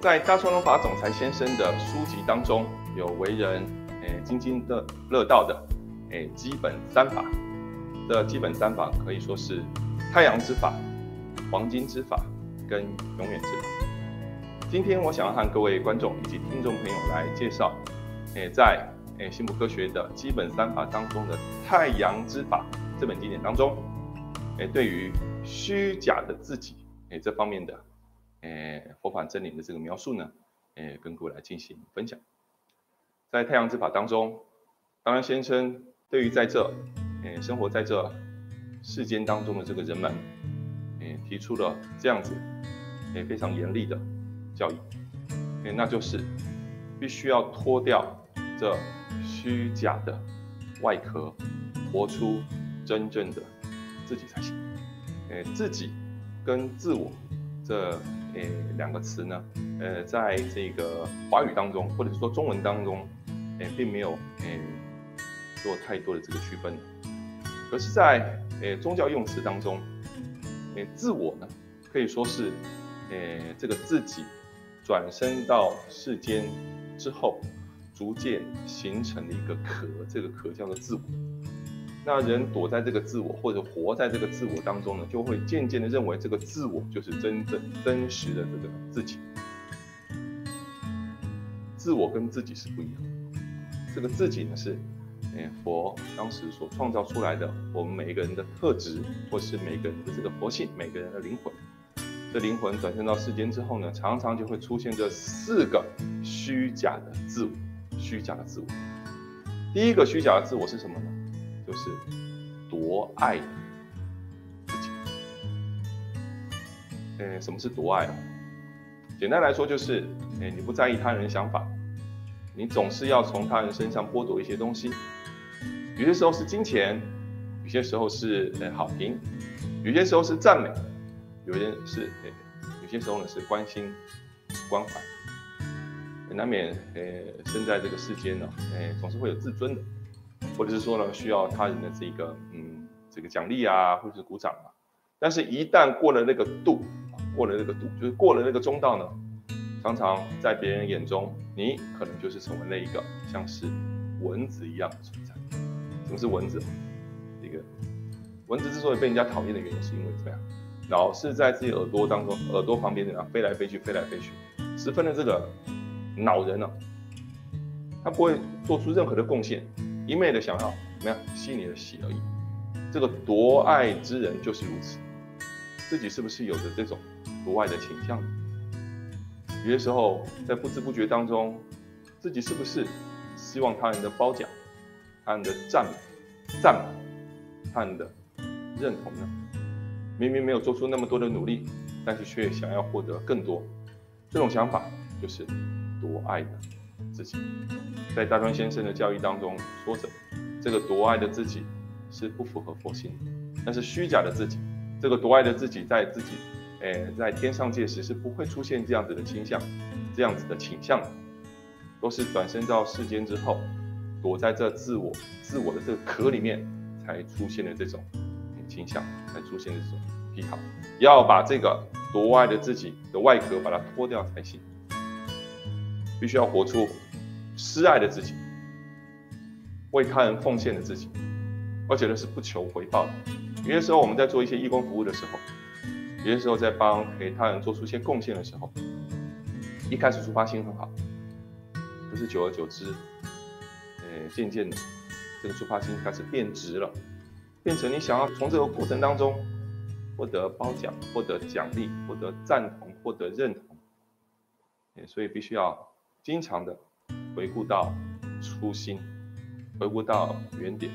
在大川龙法总裁先生的书籍当中，有为人诶津津乐乐道的诶基本三法。的基本三法可以说是太阳之法、黄金之法跟永远之法。今天我想要和各位观众以及听众朋友来介绍，诶在诶幸福科学的基本三法当中的太阳之法这本经典当中，诶对于虚假的自己诶这方面的。诶，佛法真理的这个描述呢，诶，跟各位来进行分享。在太阳之法当中，当然先生对于在这，诶，生活在这世间当中的这个人们，诶，提出了这样子，诶，非常严厉的教育，诶，那就是必须要脱掉这虚假的外壳，活出真正的自己才行。诶，自己跟自我这。诶，两个词呢，呃，在这个华语当中，或者是说中文当中，诶，并没有诶做太多的这个区分。可是，在诶宗教用词当中，诶，自我呢，可以说是诶这个自己转身到世间之后，逐渐形成的一个壳，这个壳叫做自我。那人躲在这个自我，或者活在这个自我当中呢，就会渐渐的认为这个自我就是真正真实的这个自己。自我跟自己是不一样的，这个自己呢是，哎，佛当时所创造出来的，我们每一个人的特质，或是每个人的这个佛性，每个人的灵魂。这灵魂转生到世间之后呢，常常就会出现这四个虚假的自我，虚假的自我。第一个虚假的自我是什么呢？就是夺爱自己。呃，什么是夺爱啊？简单来说就是，哎，你不在意他人想法，你总是要从他人身上剥夺一些东西。有些时候是金钱，有些时候是呃好评，有些时候是赞美，有些是哎，有些时候呢是关心、关怀。难免呃，生在这个世间呢，哎，总是会有自尊的。或者是说呢，需要他人的这个嗯这个奖励啊，或者是鼓掌啊，但是，一旦过了那个度，过了那个度，就是过了那个中道呢，常常在别人眼中，你可能就是成为了一个像是蚊子一样的存在。什么是蚊子？一个蚊子之所以被人家讨厌的原因，是因为怎么样？老是在自己耳朵当中、耳朵旁边怎样飞来飞去、飞来飞去，十分的这个恼人呢。他不会做出任何的贡献。一昧的想要怎么样吸你的喜而已，这个夺爱之人就是如此，自己是不是有着这种夺爱的倾向？有些时候在不知不觉当中，自己是不是希望他人的褒奖、他人的赞美、赞美、他人的认同呢？明明没有做出那么多的努力，但是却想要获得更多，这种想法就是夺爱的。自己在大川先生的教育当中说着，这个夺爱的自己是不符合佛性的，那是虚假的自己。这个夺爱的自己在自己，诶，在天上界时是不会出现这样子的倾向，这样子的倾向，都是转身到世间之后，躲在这自我、自我的这个壳里面，才出现的这种倾向，才出现的这种癖好，要把这个夺爱的自己的外壳把它脱掉才行。必须要活出施爱的自己，为他人奉献的自己，而且呢是不求回报的。有些时候我们在做一些义工服务的时候，有些时候在帮给他人做出一些贡献的时候，一开始出发心很好，可是久而久之，呃，渐渐的这个出发心开始变直了，变成你想要从这个过程当中获得褒奖、获得奖励、获得赞同、获得认同，所以必须要。经常的回顾到初心，回顾到原点，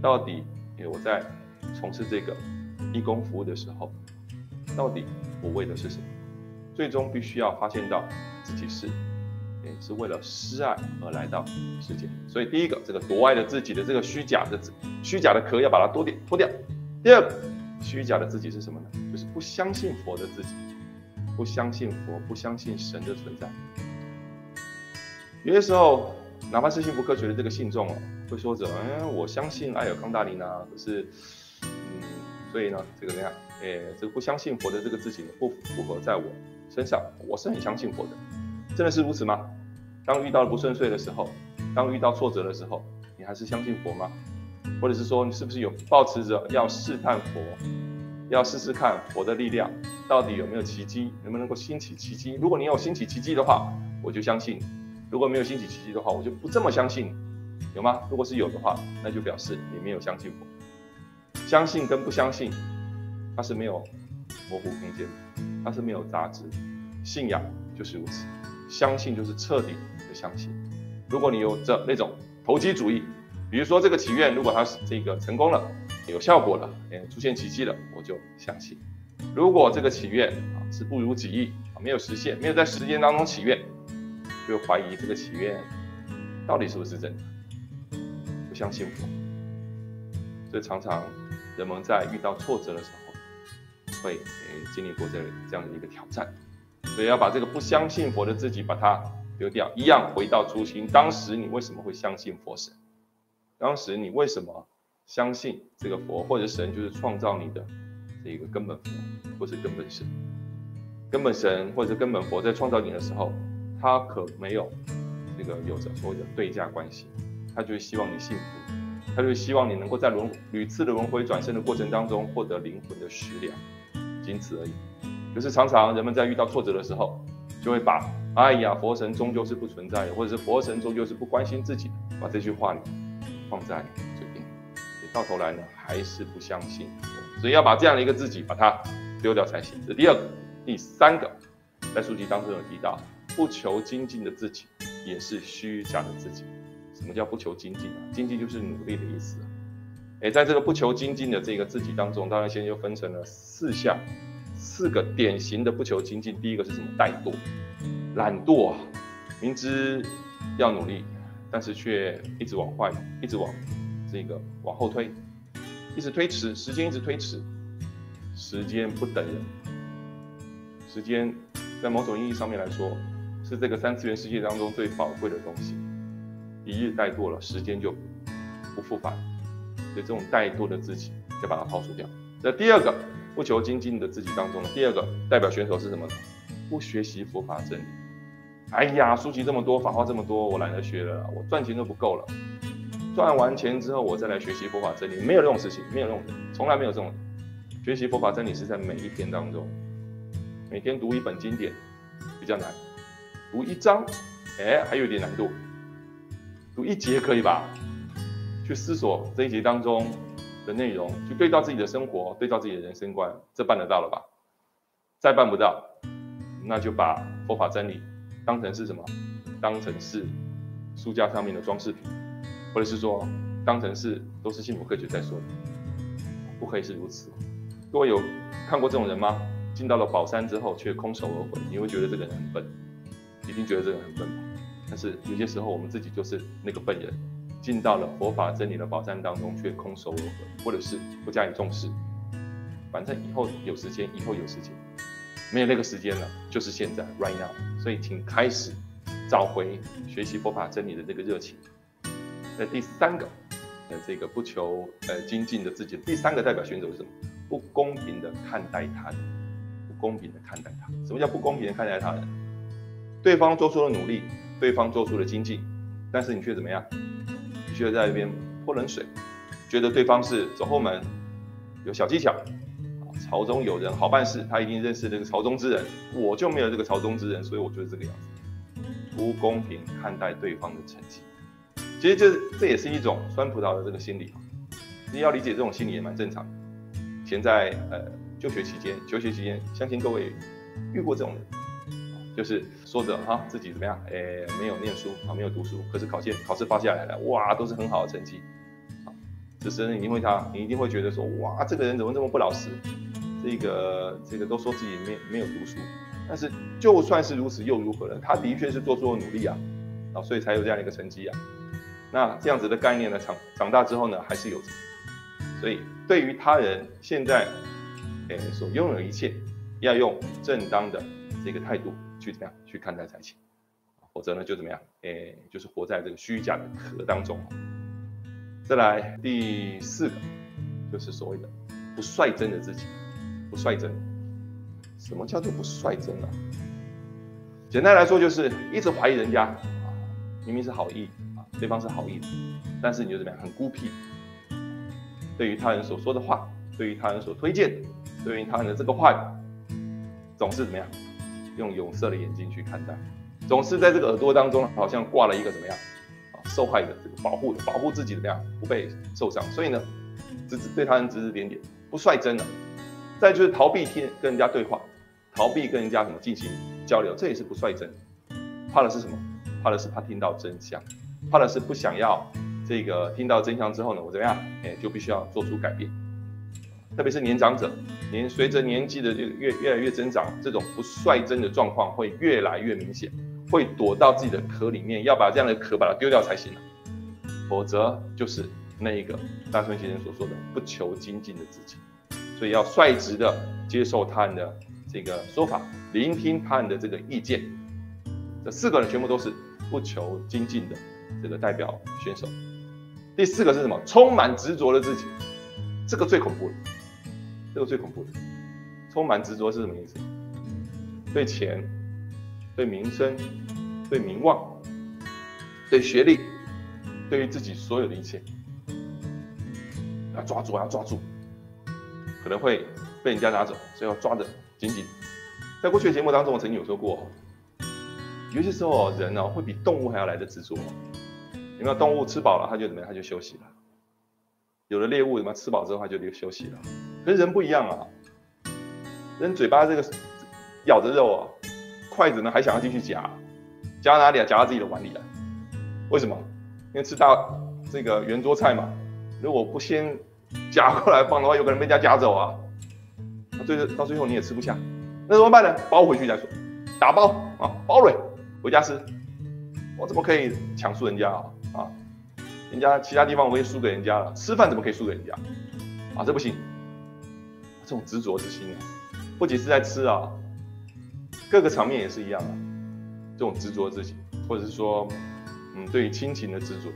到底我在从事这个义工服务的时候，到底我为的是什么？最终必须要发现到自己是，也是为了施爱而来到世界。所以第一个，这个夺爱的自己的这个虚假的虚假的壳要把它脱掉脱掉。第二个，虚假的自己是什么呢？就是不相信佛的自己，不相信佛，不相信神的存在。有些时候，哪怕是幸福科学的这个信众哦，会说着：“哎，我相信艾尔康大林啊，可是，嗯，所以呢，这个怎样？哎，这个不相信佛的这个自己，不符合在我身上。我是很相信佛的，真的是如此吗？当遇到了不顺遂的时候，当遇到挫折的时候，你还是相信佛吗？或者是说，你是不是有抱持着要试探佛，要试试看佛的力量到底有没有奇迹，能不能够兴起奇迹？如果你有兴起奇迹的话，我就相信；如果没有兴起奇迹的话，我就不这么相信，有吗？如果是有的话，那就表示你没有相信我。相信跟不相信，它是没有模糊空间，它是没有杂质。信仰就是如此，相信就是彻底的相信。如果你有这那种投机主义，比如说这个祈愿，如果它是这个成功了，有效果了，哎，出现奇迹了，我就相信。如果这个祈愿啊是不如己意啊，没有实现，没有在时间当中祈愿，就怀疑这个祈愿到底是不是真的，不相信佛。所以常常人们在遇到挫折的时候，会诶经历过这这样的一个挑战，所以要把这个不相信佛的自己把它丢掉，一样回到初心。当时你为什么会相信佛神？当时你为什么相信这个佛或者神就是创造你的这个根本佛或是根本神？根本神或者根本佛在创造你的时候，他可没有这个有着所谓的对价关系，他就是希望你幸福，他就希望你能够在轮屡次的轮回转生的过程当中获得灵魂的食粮，仅此而已。就是常常人们在遇到挫折的时候，就会把哎呀佛神终究是不存在的，或者是佛神终究是不关心自己的，把这句话呢。放在嘴边，到头来呢还是不相信，所以要把这样的一个自己把它丢掉才行。这第二个，第三个，在书籍当中有提到，不求精进的自己也是虚假的自己。什么叫不求精进啊？精进就是努力的意思。哎，在这个不求精进的这个自己当中，当然先就分成了四项，四个典型的不求精进。第一个是什么？怠惰、懒惰啊，明知要努力。但是却一直往坏，一直往这个往后推，一直推迟，时间一直推迟，时间不等人。时间在某种意义上面来说，是这个三次元世界当中最宝贵的东西。一日怠惰了，时间就不复返。所以这种怠惰的自己，要把它抛除掉。那第二个不求精进的自己当中，第二个代表选手是什么呢？不学习佛法真理。哎呀，书籍这么多，法话这么多，我懒得学了，我赚钱都不够了。赚完钱之后，我再来学习佛法真理，没有这种事情，没有这种人，从来没有这种。学习佛法真理是在每一天当中，每天读一本经典比较难，读一章，哎，还有点难度。读一节可以吧？去思索这一节当中的内容，去对照自己的生活，对照自己的人生观，这办得到了吧？再办不到，那就把佛法真理。当成是什么？当成是书架上面的装饰品，或者是说当成是都是幸福科学在说的，不可以是如此。各位有看过这种人吗？进到了宝山之后却空手而回，你会觉得这个人很笨，一定觉得这个很笨。但是有些时候我们自己就是那个笨人，进到了佛法真理的宝山当中却空手而回，或者是不加以重视。反正以后有时间，以后有时间。没有那个时间了，就是现在，right now。所以，请开始找回学习佛法真理的这个热情。那第三个，呃，这个不求呃精进的自己，第三个代表选手是什么？不公平的看待他人，不公平的看待他。什么叫不公平的看待他人？对方做出了努力，对方做出了精进，但是你却怎么样？你却在那边泼冷水，觉得对方是走后门，有小技巧。朝中有人好办事，他一定认识这个朝中之人，我就没有这个朝中之人，所以我就是这个样子，不公平看待对方的成绩。其实这这也是一种酸葡萄的这个心理，你要理解这种心理也蛮正常。以前在呃就学期间、求学期间，相信各位遇过这种人，就是说着哈自己怎么样，哎没有念书啊，没有读书，可是考试考试发下来了，哇都是很好的成绩，啊，此时你一定会他，你一定会觉得说，哇这个人怎么这么不老实？这个这个都说自己没没有读书，但是就算是如此又如何呢？他的确是做出了努力啊，啊，所以才有这样的一个成绩啊。那这样子的概念呢，长长大之后呢，还是有。所以对于他人现在诶所拥有一切，要用正当的这个态度去怎么样去看待才行，否则呢就怎么样？诶，就是活在这个虚假的壳当中。再来第四个，就是所谓的不率真的自己。不率真，什么叫做不率真啊？简单来说就是一直怀疑人家，明明是好意啊，对方是好意的，但是你就怎么样，很孤僻。对于他人所说的话，对于他人所推荐，对于他人的这个话语，总是怎么样，用有色的眼睛去看待，总是在这个耳朵当中好像挂了一个怎么样啊，受害的这个保护，保护自己怎么样不被受伤，所以呢，指指对他人指指点点，不率真的。再就是逃避听跟人家对话，逃避跟人家什么进行交流，这也是不率真。怕的是什么？怕的是怕听到真相，怕的是不想要。这个听到真相之后呢，我怎么样？哎，就必须要做出改变。特别是年长者，年随着年纪的越越来越增长，这种不率真的状况会越来越明显，会躲到自己的壳里面，要把这样的壳把它丢掉才行了。否则就是那一个大春先生所说的不求精进的自己。所以要率直的接受他人的这个说法，聆听他人的这个意见。这四个人全部都是不求精进的这个代表选手。第四个是什么？充满执着的自己，这个最恐怖了，这个最恐怖的。充满执着是什么意思？对钱、对名声、对名望、对学历、对于自己所有的一切，要抓住，要抓住，可能会被人家拿走，所以要抓得紧紧。在过去的节目当中，我曾经有说过，有些时候人呢会比动物还要来的执着。有没有动物吃饱了，它就怎么样？它就休息了。有的猎物什么吃饱之后，它就休息了。跟人不一样啊，人嘴巴这个咬着肉啊，筷子呢还想要继续夹，夹哪里啊？夹到自己的碗里来。为什么？因为吃大这个圆桌菜嘛，如果不先夹过来放的话，有可能被人家夹走啊。那最到最后你也吃不下，那怎么办呢？包回去再说，打包啊，包了回家吃。我怎么可以抢输人家啊？啊，人家其他地方我也输给人家了，吃饭怎么可以输给人家？啊，这不行。这种执着之心啊，不仅是在吃啊，各个场面也是一样啊。这种执着之心，或者是说，嗯，对于亲情的执着，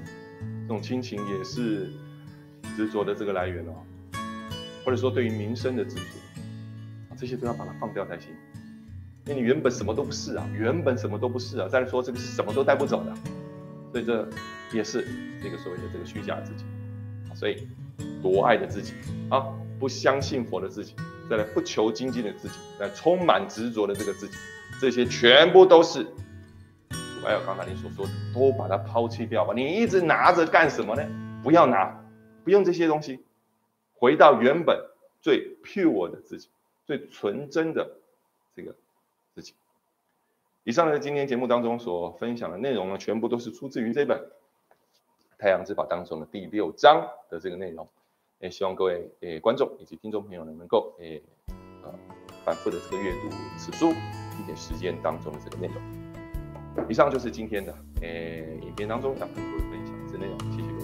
这种亲情也是执着的这个来源哦。或者说对于民生的执着，这些都要把它放掉才行。因为你原本什么都不是啊，原本什么都不是啊。再说，这个是什么都带不走的。所以这也是这个所谓的这个虚假自己，所以夺爱的自己啊，不相信佛的自己，再来不求精进的自己，来充满执着的这个自己，这些全部都是，还有刚才你所说的，都把它抛弃掉吧。你一直拿着干什么呢？不要拿，不用这些东西，回到原本最 pure 的自己，最纯真的这个自己。以上呢，今天节目当中所分享的内容呢，全部都是出自于这本《太阳之宝》当中的第六章的这个内容。也希望各位诶观众以及听众朋友呢，能够诶呃反复的这个阅读此书，并且实践当中的这个内容。以上就是今天的诶影片当中想跟各位分享的内容。谢谢。